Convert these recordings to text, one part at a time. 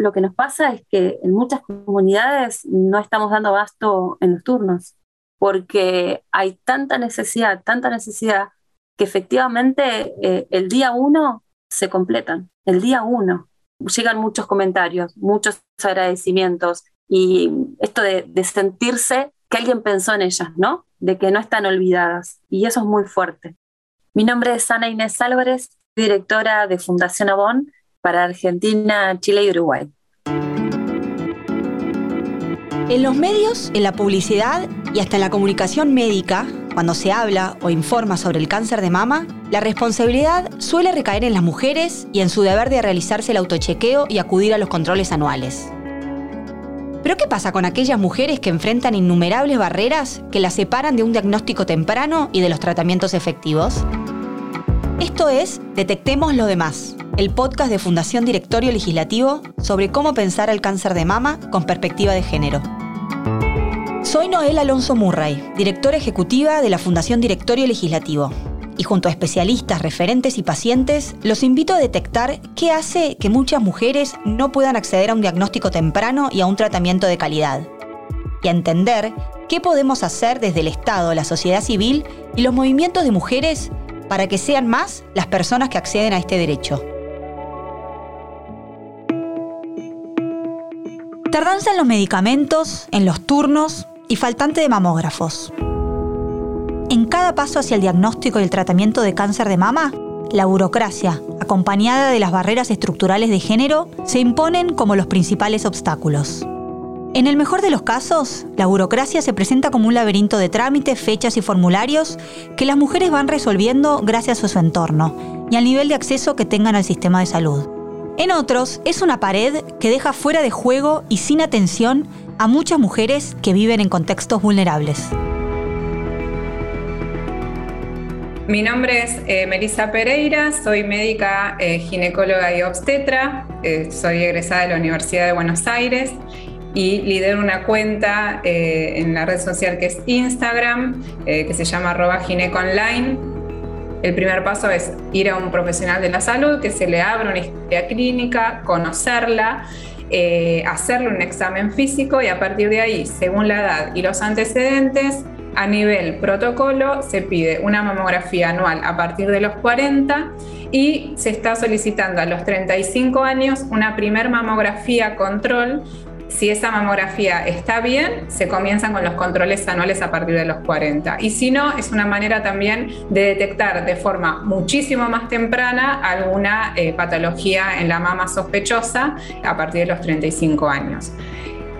lo que nos pasa es que en muchas comunidades no estamos dando abasto en los turnos, porque hay tanta necesidad, tanta necesidad, que efectivamente eh, el día uno se completan, el día uno. Llegan muchos comentarios, muchos agradecimientos y esto de, de sentirse que alguien pensó en ellas, ¿no? De que no están olvidadas. Y eso es muy fuerte. Mi nombre es Ana Inés Álvarez, directora de Fundación Avon para Argentina, Chile y Uruguay. En los medios, en la publicidad y hasta en la comunicación médica, cuando se habla o informa sobre el cáncer de mama, la responsabilidad suele recaer en las mujeres y en su deber de realizarse el autochequeo y acudir a los controles anuales. Pero ¿qué pasa con aquellas mujeres que enfrentan innumerables barreras que las separan de un diagnóstico temprano y de los tratamientos efectivos? Esto es Detectemos lo demás, el podcast de Fundación Directorio Legislativo sobre cómo pensar el cáncer de mama con perspectiva de género. Soy Noel Alonso Murray, directora ejecutiva de la Fundación Directorio Legislativo. Y junto a especialistas, referentes y pacientes, los invito a detectar qué hace que muchas mujeres no puedan acceder a un diagnóstico temprano y a un tratamiento de calidad. Y a entender qué podemos hacer desde el Estado, la sociedad civil y los movimientos de mujeres para que sean más las personas que acceden a este derecho. Tardanza en los medicamentos, en los turnos y faltante de mamógrafos. En cada paso hacia el diagnóstico y el tratamiento de cáncer de mama, la burocracia, acompañada de las barreras estructurales de género, se imponen como los principales obstáculos. En el mejor de los casos, la burocracia se presenta como un laberinto de trámites, fechas y formularios que las mujeres van resolviendo gracias a su entorno y al nivel de acceso que tengan al sistema de salud. En otros, es una pared que deja fuera de juego y sin atención a muchas mujeres que viven en contextos vulnerables. Mi nombre es eh, Melissa Pereira, soy médica eh, ginecóloga y obstetra, eh, soy egresada de la Universidad de Buenos Aires y lidero una cuenta en la red social que es Instagram, que se llama arroba gineconline. El primer paso es ir a un profesional de la salud, que se le abra una historia clínica, conocerla eh, hacerle un examen físico y a partir de ahí, según la edad y los antecedentes, a nivel protocolo se pide una mamografía anual a partir de los 40 y se está solicitando a los 35 años una primer mamografía control si esa mamografía está bien, se comienzan con los controles anuales a partir de los 40. Y si no, es una manera también de detectar de forma muchísimo más temprana alguna eh, patología en la mama sospechosa a partir de los 35 años.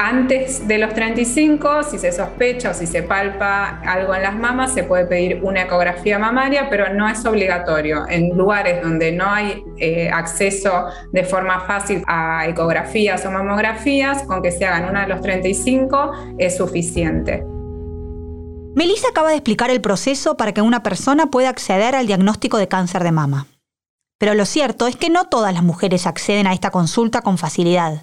Antes de los 35, si se sospecha o si se palpa algo en las mamas, se puede pedir una ecografía mamaria, pero no es obligatorio. En lugares donde no hay eh, acceso de forma fácil a ecografías o mamografías, con que se hagan una de los 35 es suficiente. Melissa acaba de explicar el proceso para que una persona pueda acceder al diagnóstico de cáncer de mama. Pero lo cierto es que no todas las mujeres acceden a esta consulta con facilidad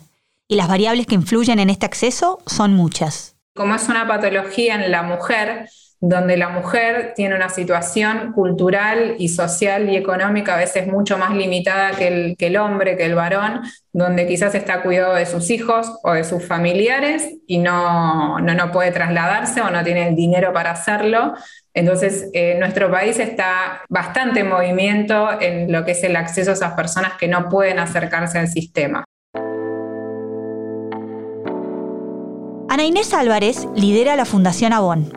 y las variables que influyen en este acceso son muchas. Como es una patología en la mujer, donde la mujer tiene una situación cultural y social y económica a veces mucho más limitada que el, que el hombre, que el varón, donde quizás está cuidado de sus hijos o de sus familiares y no, no, puede trasladarse o no tiene el dinero para hacerlo. Entonces, eh, nuestro país está bastante en movimiento en lo que es el acceso a esas personas que no pueden acercarse al sistema. Ana Inés Álvarez lidera la Fundación Avon,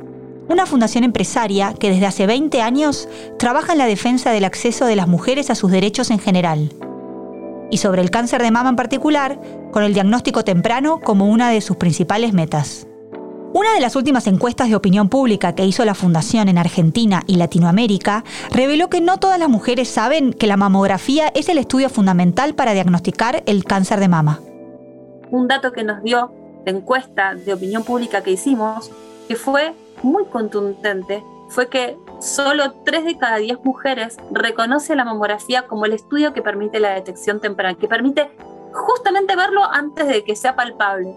una fundación empresaria que desde hace 20 años trabaja en la defensa del acceso de las mujeres a sus derechos en general. Y sobre el cáncer de mama en particular, con el diagnóstico temprano como una de sus principales metas. Una de las últimas encuestas de opinión pública que hizo la Fundación en Argentina y Latinoamérica reveló que no todas las mujeres saben que la mamografía es el estudio fundamental para diagnosticar el cáncer de mama. Un dato que nos dio la encuesta de opinión pública que hicimos, que fue muy contundente, fue que solo 3 de cada 10 mujeres reconoce la mamografía como el estudio que permite la detección temprana, que permite justamente verlo antes de que sea palpable.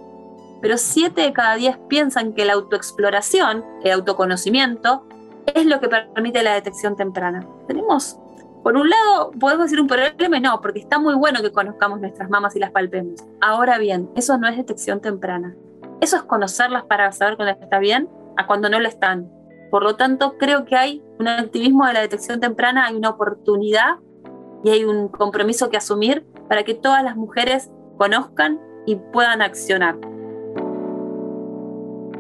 Pero 7 de cada 10 piensan que la autoexploración, el autoconocimiento, es lo que permite la detección temprana. Tenemos por un lado, podemos decir un problema, no, porque está muy bueno que conozcamos nuestras mamas y las palpemos. Ahora bien, eso no es detección temprana. Eso es conocerlas para saber cuando está bien a cuando no lo están. Por lo tanto, creo que hay un activismo de la detección temprana, hay una oportunidad y hay un compromiso que asumir para que todas las mujeres conozcan y puedan accionar.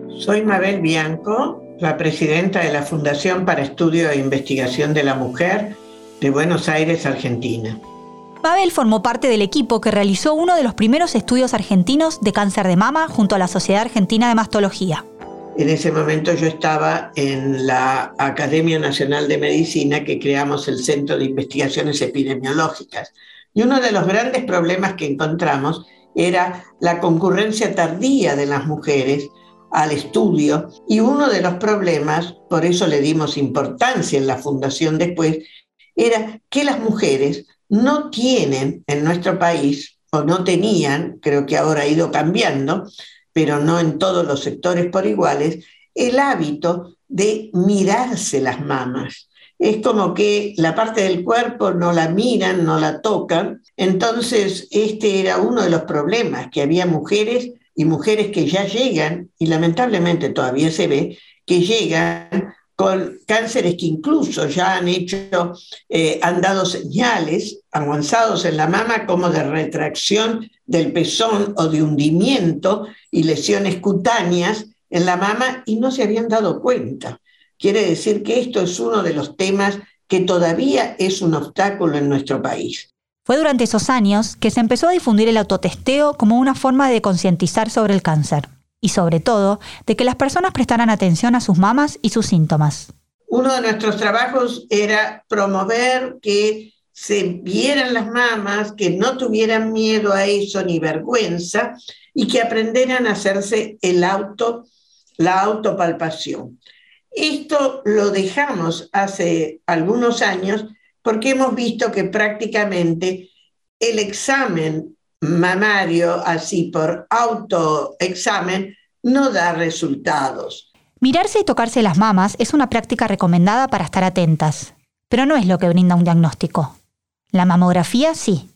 Soy Mabel Bianco, la presidenta de la Fundación para Estudio e Investigación de la Mujer de Buenos Aires, Argentina. Mabel formó parte del equipo que realizó uno de los primeros estudios argentinos de cáncer de mama junto a la Sociedad Argentina de Mastología. En ese momento yo estaba en la Academia Nacional de Medicina que creamos el Centro de Investigaciones Epidemiológicas. Y uno de los grandes problemas que encontramos era la concurrencia tardía de las mujeres al estudio y uno de los problemas, por eso le dimos importancia en la fundación después, era que las mujeres no tienen en nuestro país, o no tenían, creo que ahora ha ido cambiando, pero no en todos los sectores por iguales, el hábito de mirarse las mamas. Es como que la parte del cuerpo no la miran, no la tocan. Entonces, este era uno de los problemas, que había mujeres y mujeres que ya llegan, y lamentablemente todavía se ve, que llegan con cánceres que incluso ya han hecho, eh, han dado señales avanzados en la mama como de retracción del pezón o de hundimiento y lesiones cutáneas en la mama y no se habían dado cuenta. Quiere decir que esto es uno de los temas que todavía es un obstáculo en nuestro país. Fue durante esos años que se empezó a difundir el autotesteo como una forma de concientizar sobre el cáncer y sobre todo de que las personas prestaran atención a sus mamas y sus síntomas. Uno de nuestros trabajos era promover que se vieran las mamas, que no tuvieran miedo a eso ni vergüenza y que aprendieran a hacerse el auto, la autopalpación. Esto lo dejamos hace algunos años porque hemos visto que prácticamente el examen mamario, así por autoexamen, no da resultados. Mirarse y tocarse las mamas es una práctica recomendada para estar atentas, pero no es lo que brinda un diagnóstico. La mamografía sí.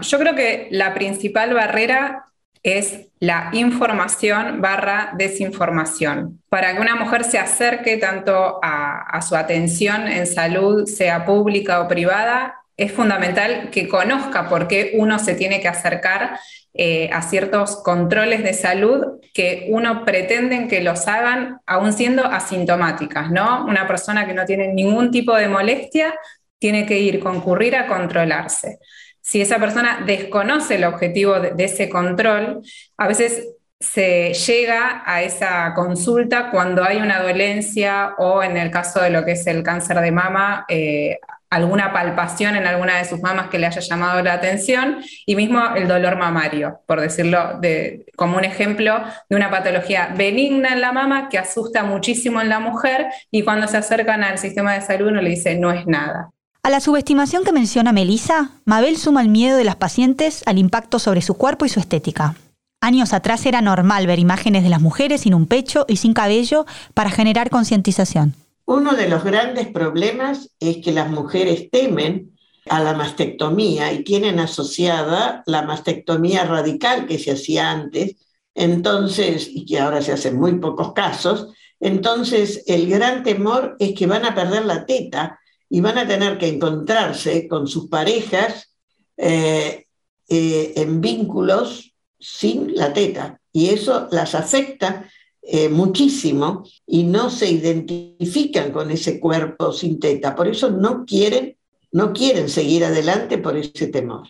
Yo creo que la principal barrera es la información barra desinformación. Para que una mujer se acerque tanto a, a, su atención en salud, sea pública o privada, es fundamental que conozca por qué uno se tiene que acercar eh, a ciertos controles de salud que uno pretende que los hagan aún siendo asintomáticas, ¿no? Una persona que no tiene ningún tipo de molestia tiene que ir, concurrir a controlarse. Si esa persona desconoce el objetivo de, ese control, a veces se llega a esa consulta cuando hay una dolencia o en el caso de lo que es el cáncer de mama, eh, alguna palpación en alguna de sus mamas que le haya llamado la atención y mismo el dolor mamario, por decirlo de, como un ejemplo de una patología benigna en la mama que asusta muchísimo en la mujer y cuando se acercan al sistema de salud uno le dice no es nada. A la subestimación que menciona Melissa, Mabel suma el miedo de las pacientes al impacto sobre su cuerpo y su estética. Años atrás era normal ver imágenes de las mujeres sin un pecho y sin cabello para generar concientización. Uno de los grandes problemas es que las mujeres temen a la mastectomía y tienen asociada la mastectomía radical que se hacía antes, entonces, y que ahora se hacen muy pocos casos, entonces el gran temor es que van a perder la teta y van a tener que encontrarse con sus parejas eh, eh, en vínculos sin la teta. Y eso las afecta eh, muchísimo y no se identifican con ese cuerpo sin teta. Por eso no quieren, no quieren seguir adelante por ese temor.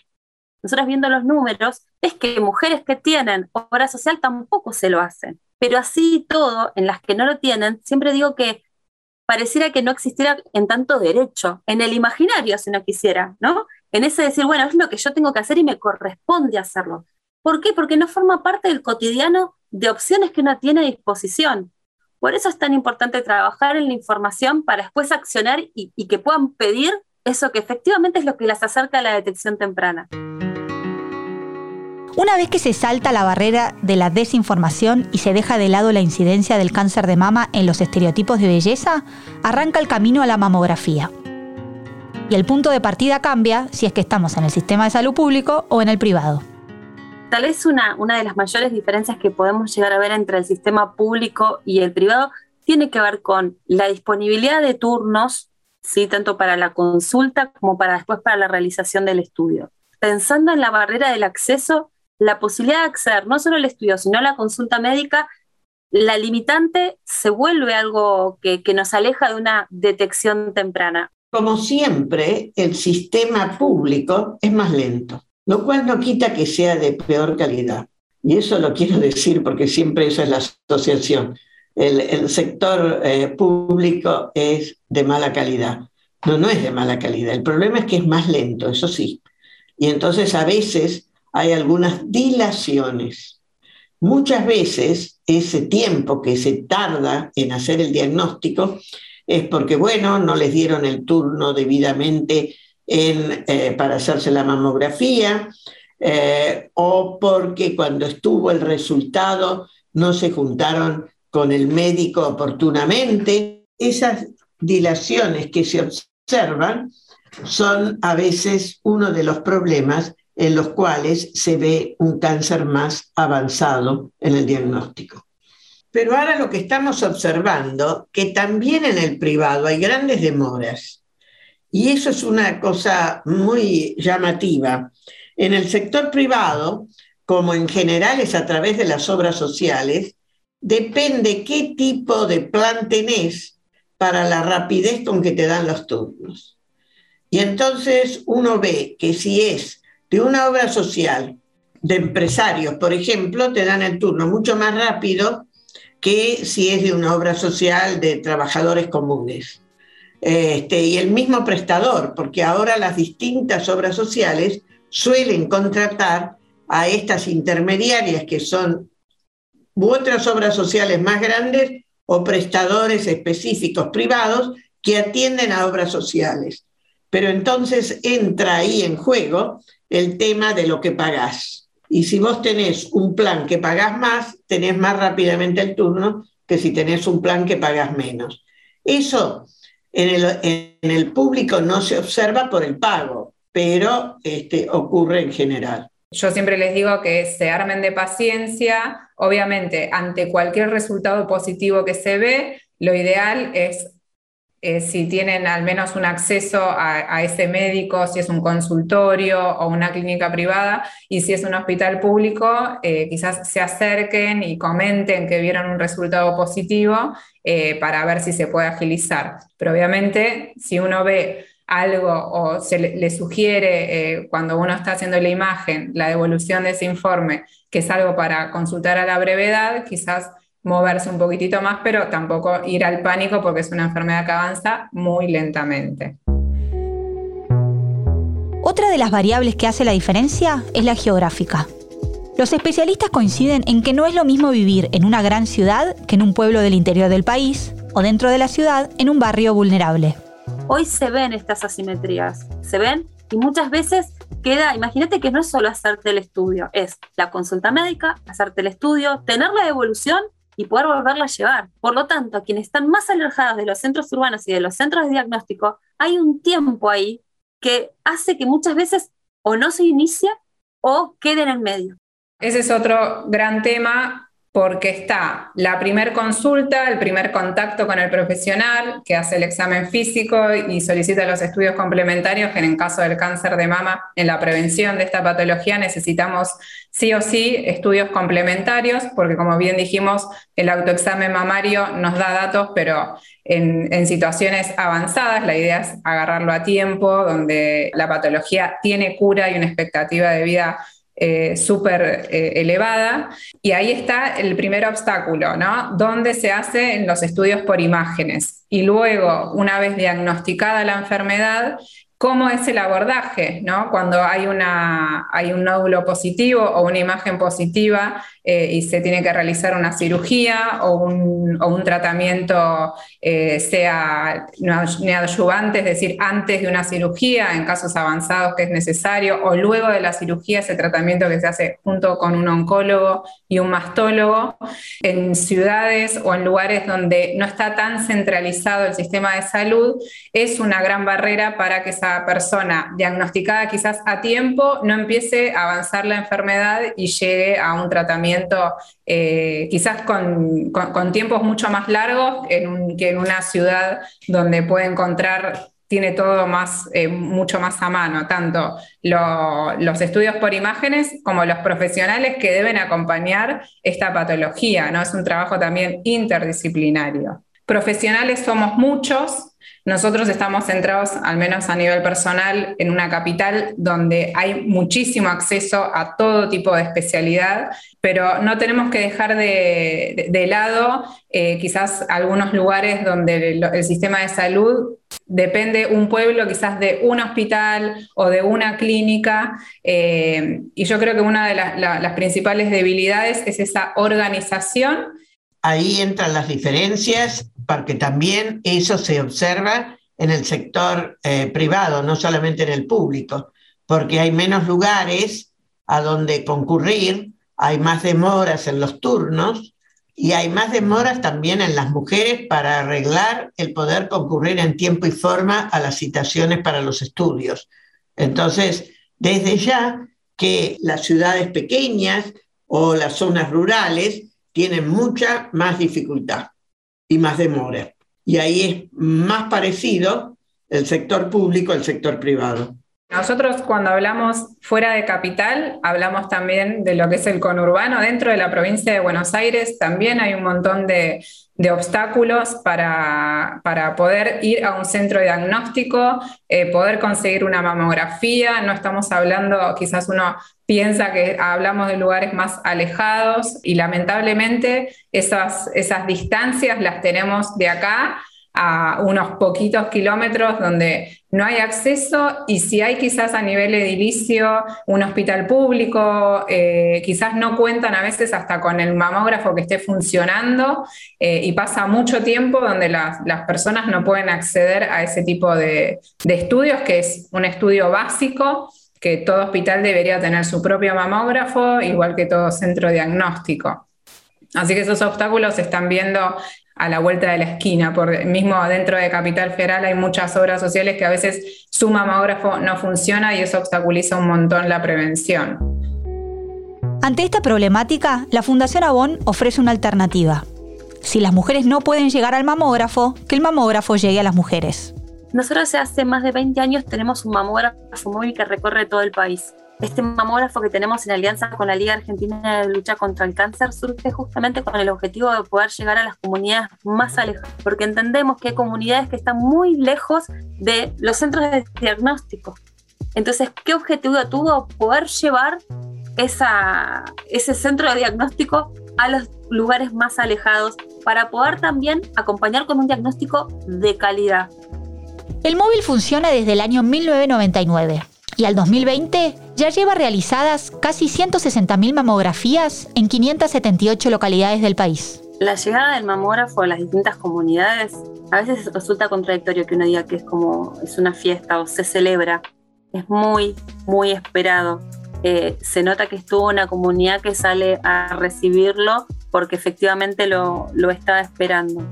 Nosotros viendo los números, es que mujeres que tienen obra social tampoco se lo hacen. Pero así todo, en las que no lo tienen, siempre digo que pareciera que no existiera en tanto derecho, en el imaginario si no quisiera, ¿no? En ese decir, bueno, es lo que yo tengo que hacer y me corresponde hacerlo. ¿Por qué? Porque no forma parte del cotidiano de opciones que uno tiene a disposición. Por eso es tan importante trabajar en la información para después accionar y, que puedan pedir eso que efectivamente es lo que las acerca a la detección temprana. Una vez que se salta la barrera de la desinformación y se deja de lado la incidencia del cáncer de mama en los estereotipos de belleza, arranca el camino a la mamografía. y el punto de partida cambia si es que estamos en el sistema de salud público o en el privado. Tal vez una, una de las mayores diferencias que podemos llegar a ver entre el sistema público y el privado tiene que ver con la disponibilidad de turnos, ¿sí? tanto para la consulta como para después para la realización del estudio. Pensando en la barrera del acceso, la posibilidad de acceder no solo al estudio, sino a la consulta médica, la limitante se vuelve algo que, que nos aleja de una detección temprana. Como siempre, el sistema público es más lento, lo cual no quita que sea de peor calidad. Y eso lo quiero decir porque siempre esa es la asociación. El, el sector eh, público es de mala calidad. No, no es de mala calidad. El problema es que es más lento, eso sí. Y entonces a veces hay algunas dilaciones. Muchas veces ese tiempo que se tarda en hacer el diagnóstico es porque, bueno, no les dieron el turno debidamente eh, para hacerse la mamografía eh, o porque cuando estuvo el resultado no se juntaron con el médico oportunamente. Esas dilaciones que se observan son a veces uno de los problemas en los cuales se ve un cáncer más avanzado en el diagnóstico. Pero ahora lo que estamos observando, que también en el privado hay grandes demoras, y eso es una cosa muy llamativa. En el sector privado, como en general es a través de las obras sociales, depende qué tipo de plan tenés para la rapidez con que te dan los turnos. Y entonces uno ve que si es de una obra social, de empresarios, por ejemplo, te dan el turno mucho más rápido que si es de una obra social de trabajadores comunes. Este, y el mismo prestador, porque ahora las distintas obras sociales suelen contratar a estas intermediarias que son u otras obras sociales más grandes o prestadores específicos privados que atienden a obras sociales. Pero entonces entra ahí en juego el tema de lo que pagás. Y si vos tenés un plan que pagás más, tenés más rápidamente el turno que si tenés un plan que pagás menos. Eso en el, público no se observa por el pago, pero este, ocurre en general. Yo siempre les digo que se armen de paciencia. Obviamente, ante cualquier resultado positivo que se ve, lo ideal es eh, si tienen al menos un acceso a, ese médico, si es un consultorio o una clínica privada, y si es un hospital público, eh, quizás se acerquen y comenten que vieron un resultado positivo eh, para ver si se puede agilizar. Pero obviamente, si uno ve algo o se le, sugiere cuando uno está haciendo la imagen, la devolución de ese informe, que es algo para consultar a la brevedad, quizás moverse un poquitito más, pero tampoco ir al pánico porque es una enfermedad que avanza muy lentamente. Otra de las variables que hace la diferencia es la geográfica. Los especialistas coinciden en que no es lo mismo vivir en una gran ciudad que en un pueblo del interior del país o dentro de la ciudad en un barrio vulnerable. Hoy se ven estas asimetrías, se ven y muchas veces queda, imagínate que no es solo hacerte el estudio, es la consulta médica, hacerte el estudio, tener la devolución y poder volverla a llevar. Por lo tanto, quienes están más alejados de los centros urbanos y de los centros de diagnóstico, hay un tiempo ahí que hace que muchas veces o no se inicie o quede en el medio. Ese es otro gran tema porque está la primer consulta, el primer contacto con el profesional que hace el examen físico y solicita los estudios complementarios, que en el caso del cáncer de mama, en la prevención de esta patología necesitamos sí o sí estudios complementarios, porque como bien dijimos, el autoexamen mamario nos da datos, pero en, en situaciones avanzadas la idea es agarrarlo a tiempo, donde la patología tiene cura y una expectativa de vida eh, súper eh, elevada. Y ahí está el primer obstáculo, ¿no? ¿Dónde se hacen los estudios por imágenes? Y luego, una vez diagnosticada la enfermedad, cómo es el abordaje, ¿no? Cuando hay, una, hay un nódulo positivo o una imagen positiva eh, y se tiene que realizar una cirugía o un, o un tratamiento, eh, sea neoadyuvante, es decir, antes de una cirugía, en casos avanzados que es necesario, o luego de la cirugía, ese tratamiento que se hace junto con un oncólogo y un mastólogo, en ciudades o en lugares donde no está tan centralizado el sistema de salud, es una gran barrera para que esa persona diagnosticada quizás a tiempo no empiece a avanzar la enfermedad y llegue a un tratamiento eh, quizás con, tiempos mucho más largos que en una ciudad donde puede encontrar tiene todo más, eh, mucho más a mano, tanto los estudios por imágenes como los profesionales que deben acompañar esta patología, ¿no? Es un trabajo también interdisciplinario. Profesionales somos muchos, nosotros estamos centrados, al menos a nivel personal, en una capital donde hay muchísimo acceso a todo tipo de especialidad, pero no tenemos que dejar de, lado eh, quizás algunos lugares donde el, sistema de salud depende un pueblo quizás de un hospital o de una clínica, eh, y yo creo que una de las principales debilidades es esa organización. Ahí entran las diferencias porque también eso se observa en el sector eh, privado, no solamente en el público, porque hay menos lugares a donde concurrir, hay más demoras en los turnos y hay más demoras también en las mujeres para arreglar el poder concurrir en tiempo y forma a las citaciones para los estudios. Entonces, desde ya que las ciudades pequeñas o las zonas rurales tienen mucha más dificultad y más demora. Y ahí es más parecido el sector público al sector privado. Nosotros cuando hablamos fuera de capital, hablamos también de lo que es el conurbano. Dentro de la provincia de Buenos Aires también hay un montón de, obstáculos para, para, poder ir a un centro diagnóstico, eh, poder conseguir una mamografía. No estamos hablando, quizás uno piensa que hablamos de lugares más alejados y lamentablemente esas, esas distancias las tenemos de acá a unos poquitos kilómetros donde no hay acceso y si hay quizás a nivel edilicio un hospital público, eh, quizás no cuentan a veces hasta con el mamógrafo que esté funcionando eh, y pasa mucho tiempo donde las, personas no pueden acceder a ese tipo de, de estudios, que es un estudio básico que todo hospital debería tener su propio mamógrafo, igual que todo centro diagnóstico. Así que esos obstáculos se están viendo a la vuelta de la esquina. Por, mismo dentro de Capital Federal hay muchas obras sociales que a veces su mamógrafo no funciona y eso obstaculiza un montón la prevención. Ante esta problemática, la Fundación Avon ofrece una alternativa. Si las mujeres no pueden llegar al mamógrafo, que el mamógrafo llegue a las mujeres. Nosotros hace más de 20 años tenemos un mamógrafo móvil que recorre todo el país. Este mamógrafo que tenemos en alianza con la Liga Argentina de Lucha contra el Cáncer surge justamente con el objetivo de poder llegar a las comunidades más alejadas, porque entendemos que hay comunidades que están muy lejos de los centros de diagnóstico. Entonces, ¿qué objetivo tuvo poder llevar esa, ese centro de diagnóstico a los lugares más alejados para poder también acompañar con un diagnóstico de calidad? El móvil funciona desde el año 1999 y al 2020 ya lleva realizadas casi 160.000 mamografías en 578 localidades del país. La llegada del mamógrafo a las distintas comunidades a veces resulta contradictorio que uno diga que es como es una fiesta o se celebra. Es muy, muy esperado. Eh, se nota que estuvo una comunidad que sale a recibirlo porque efectivamente lo, lo estaba esperando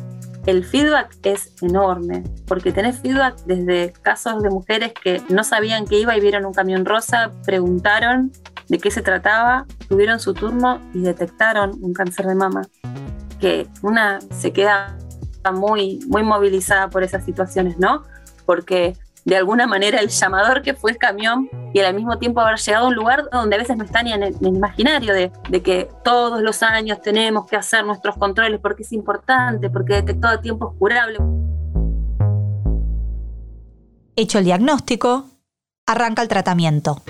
el feedback es enorme, porque tenés feedback desde casos de mujeres que no sabían que iba y vieron un camión rosa, preguntaron de qué se trataba, tuvieron su turno y detectaron un cáncer de mama, que una se queda muy, muy movilizada por esas situaciones, ¿no? Porque de alguna manera el llamador que fue el camión y al mismo tiempo haber llegado a un lugar donde a veces no está ni en el, imaginario de, que todos los años tenemos que hacer nuestros controles porque es importante, porque detectado a tiempo es curable. Hecho el diagnóstico, arranca el tratamiento.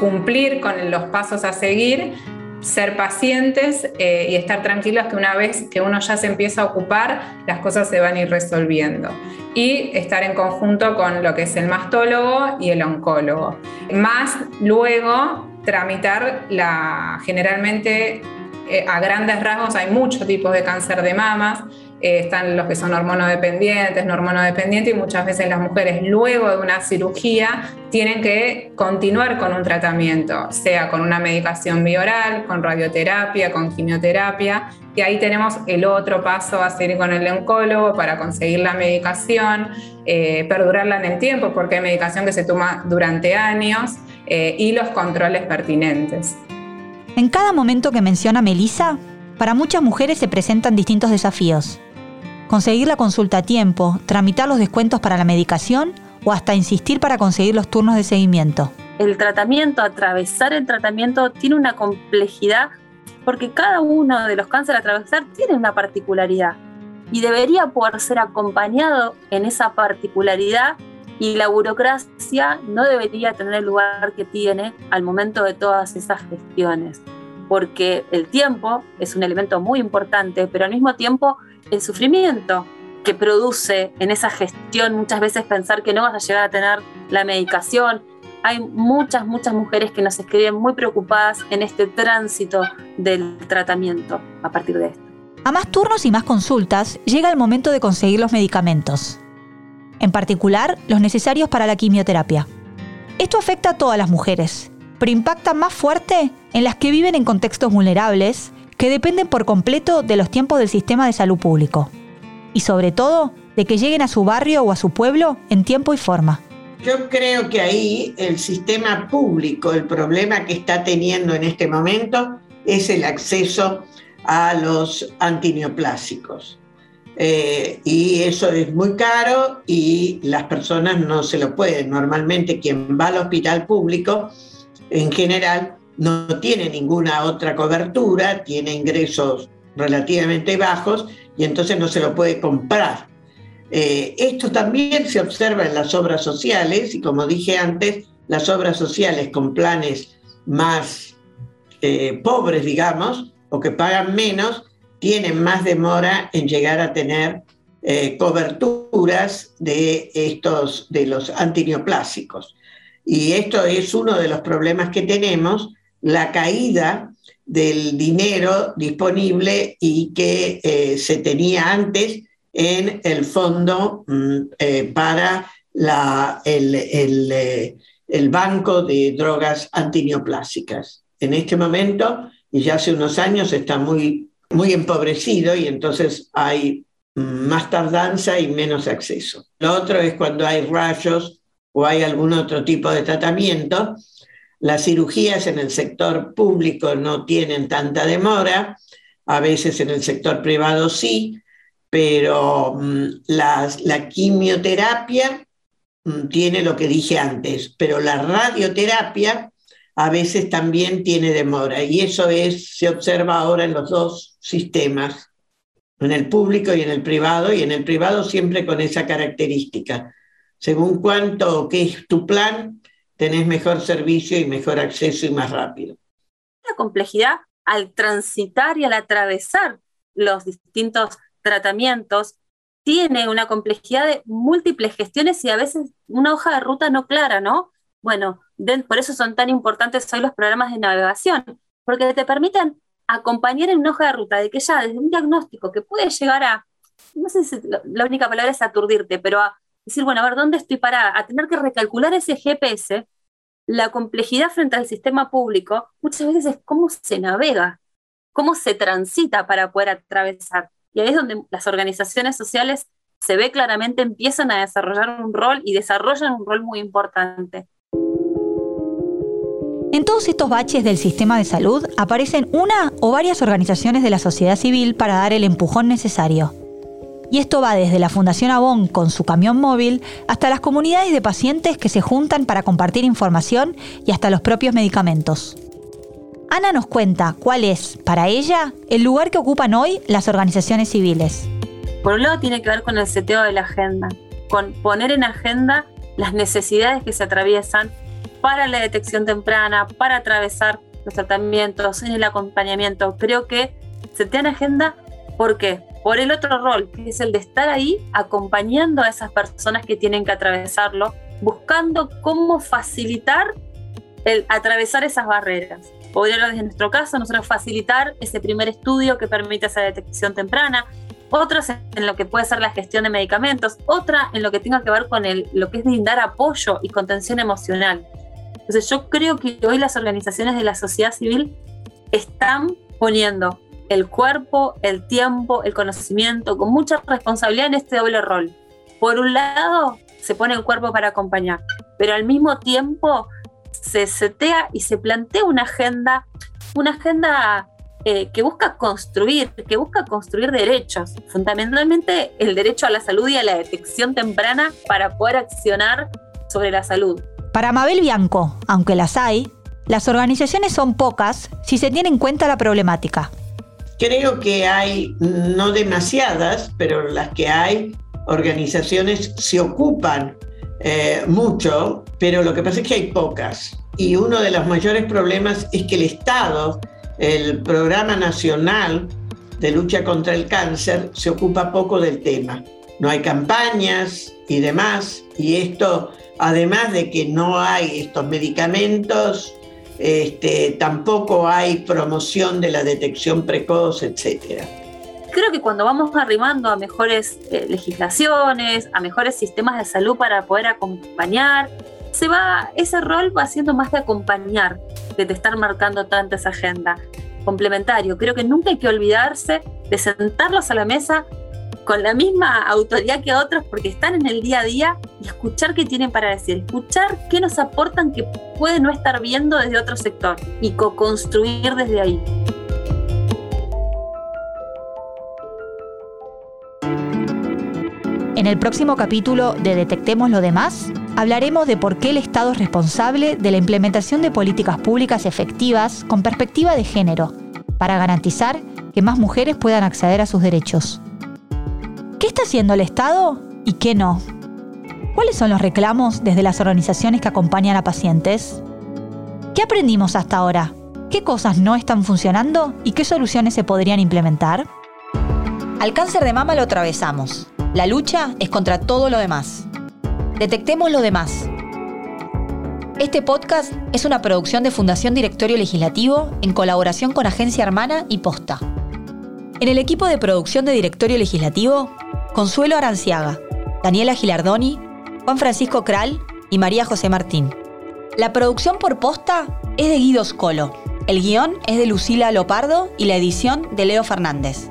Cumplir con los pasos a seguir ser pacientes eh, y estar tranquilos que una vez que uno ya se empieza a ocupar, las cosas se van a ir resolviendo. Y estar en conjunto con lo que es el mastólogo y el oncólogo. Más luego tramitar la, generalmente eh, a grandes rasgos hay muchos tipos de cáncer de mamas eh, están los que son hormonodependientes, no hormonodependientes, y muchas veces las mujeres luego de una cirugía tienen que continuar con un tratamiento, sea con una medicación bioral, con radioterapia, con quimioterapia, y ahí tenemos el otro paso a seguir con el oncólogo para conseguir la medicación, eh, perdurarla en el tiempo, porque hay medicación que se toma durante años, eh, y los controles pertinentes. En cada momento que menciona Melissa, para muchas mujeres se presentan distintos desafíos conseguir la consulta a tiempo, tramitar los descuentos para la medicación o hasta insistir para conseguir los turnos de seguimiento. El tratamiento, atravesar el tratamiento tiene una complejidad porque cada uno de los cánceres a atravesar tiene una particularidad y debería poder ser acompañado en esa particularidad y la burocracia no debería tener el lugar que tiene al momento de todas esas gestiones, porque el tiempo es un elemento muy importante, pero al mismo tiempo el sufrimiento que produce en esa gestión muchas veces pensar que no vas a llegar a tener la medicación. Hay muchas, muchas mujeres que nos escriben muy preocupadas en este tránsito del tratamiento a partir de esto. A más turnos y más consultas, llega el momento de conseguir los medicamentos. En particular, los necesarios para la quimioterapia. Esto afecta a todas las mujeres, pero impacta más fuerte en las que viven en contextos vulnerables que dependen por completo de los tiempos del sistema de salud público. Y sobre todo, de que lleguen a su barrio o a su pueblo en tiempo y forma. Yo creo que ahí el sistema público, el problema que está teniendo en este momento es el acceso a los antineoplásicos. Eh, y eso es muy caro y las personas no se lo pueden. Normalmente quien va al hospital público, en general, no tiene ninguna otra cobertura, tiene ingresos relativamente bajos y entonces no se lo puede comprar. Eh, esto también se observa en las obras sociales y como dije antes, las obras sociales con planes más eh, pobres, digamos, o que pagan menos, tienen más demora en llegar a tener eh, coberturas de estos de los antineoplásicos. Y esto es uno de los problemas que tenemos la caída del dinero disponible y que eh, se tenía antes en el fondo mm, eh, para la, el, eh, el, banco de drogas antineoplásicas. En este momento, y ya hace unos años, está muy, muy empobrecido y entonces hay más tardanza y menos acceso. Lo otro es cuando hay rayos o hay algún otro tipo de tratamiento, las cirugías en el sector público no tienen tanta demora, a veces en el sector privado sí, pero mm, la quimioterapia mm, tiene lo que dije antes, pero la radioterapia a veces también tiene demora y eso es, se observa ahora en los dos sistemas, en el público y en el privado, y en el privado siempre con esa característica. Según cuánto, qué es tu plan, tenés mejor servicio y mejor acceso y más rápido. La complejidad al transitar y al atravesar los distintos tratamientos tiene una complejidad de múltiples gestiones y a veces una hoja de ruta no clara, ¿no? Bueno, por eso son tan importantes hoy los programas de navegación, porque te permiten acompañar en una hoja de ruta de que ya desde un diagnóstico que puede llegar a, no sé si la única palabra es aturdirte, pero a decir, bueno, a ver, ¿dónde estoy parada? A tener que recalcular ese GPS, la complejidad frente al sistema público muchas veces es cómo se navega, cómo se transita para poder atravesar. Y ahí es donde las organizaciones sociales se ve claramente empiezan a desarrollar un rol y desarrollan un rol muy importante. En todos estos baches del sistema de salud aparecen una o varias organizaciones de la sociedad civil para dar el empujón necesario. Y esto va desde la Fundación Avon con su camión móvil hasta las comunidades de pacientes que se juntan para compartir información y hasta los propios medicamentos. Ana nos cuenta cuál es, para ella, el lugar que ocupan hoy las organizaciones civiles. Por un lado tiene que ver con el seteo de la agenda, con poner en agenda las necesidades que se atraviesan para la detección temprana, para atravesar los tratamientos, en el acompañamiento. Creo que setean agenda, ¿por qué? Por el otro rol, que es el de estar ahí acompañando a esas personas que tienen que atravesarlo, buscando cómo facilitar el atravesar esas barreras. Podría desde nuestro caso, nosotros facilitar ese primer estudio que permite esa detección temprana, otros en lo que puede ser la gestión de medicamentos, otra en lo que tenga que ver con el, lo que es brindar apoyo y contención emocional. Entonces yo creo que hoy las organizaciones de la sociedad civil están poniendo el cuerpo, el tiempo, el conocimiento, con mucha responsabilidad en este doble rol. Por un lado, se pone el cuerpo para acompañar, pero al mismo tiempo se setea y se plantea una agenda, una agenda eh, que busca construir, que busca construir derechos, fundamentalmente el derecho a la salud y a la detección temprana para poder accionar sobre la salud. Para Mabel Bianco, aunque las hay, las organizaciones son pocas si se tiene en cuenta la problemática. Creo que hay no demasiadas, pero las que hay, organizaciones se ocupan eh, mucho, pero lo que pasa es que hay pocas. Y uno de los mayores problemas es que el Estado, el Programa Nacional de Lucha contra el Cáncer, se ocupa poco del tema. No hay campañas y demás, y esto, además de que no hay estos medicamentos, este, tampoco hay promoción de la detección precoz, etcétera. Creo que cuando vamos arrimando a mejores eh, legislaciones, a mejores sistemas de salud para poder acompañar, se va, ese rol va siendo más de acompañar, de estar marcando tanto esa agenda. Complementario, creo que nunca hay que olvidarse de sentarlos a la mesa con la misma autoridad que otros porque están en el día a día y escuchar qué tienen para decir, escuchar qué nos aportan que puede no estar viendo desde otro sector y co-construir desde ahí. En el próximo capítulo de Detectemos lo demás, hablaremos de por qué el Estado es responsable de la implementación de políticas públicas efectivas con perspectiva de género, para garantizar que más mujeres puedan acceder a sus derechos. ¿Qué está haciendo el Estado y qué no? ¿Cuáles son los reclamos desde las organizaciones que acompañan a pacientes? ¿Qué aprendimos hasta ahora? ¿Qué cosas no están funcionando y qué soluciones se podrían implementar? Al cáncer de mama lo atravesamos. La lucha es contra todo lo demás. Detectemos lo demás. Este podcast es una producción de Fundación Directorio Legislativo en colaboración con Agencia Hermana y Posta. En el equipo de producción de Directorio Legislativo Consuelo Aranciaga, Daniela Gilardoni, Juan Francisco Kral y María José Martín. La producción por posta es de Guido Scolo. El guion es de Lucila Lopardo y la edición de Leo Fernández.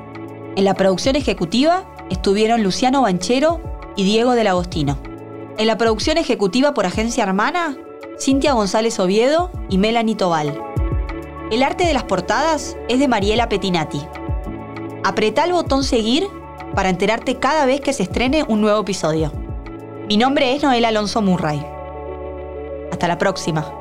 En la producción ejecutiva estuvieron Luciano Banchero y Diego del Agostino. En la producción ejecutiva por Agencia Hermana, Cintia González Oviedo y Melanie Tobal. El arte de las portadas es de Mariela Petinati. Apretá el botón seguir para enterarte cada vez que se estrene un nuevo episodio. Mi nombre es Noel Alonso Murray. Hasta la próxima.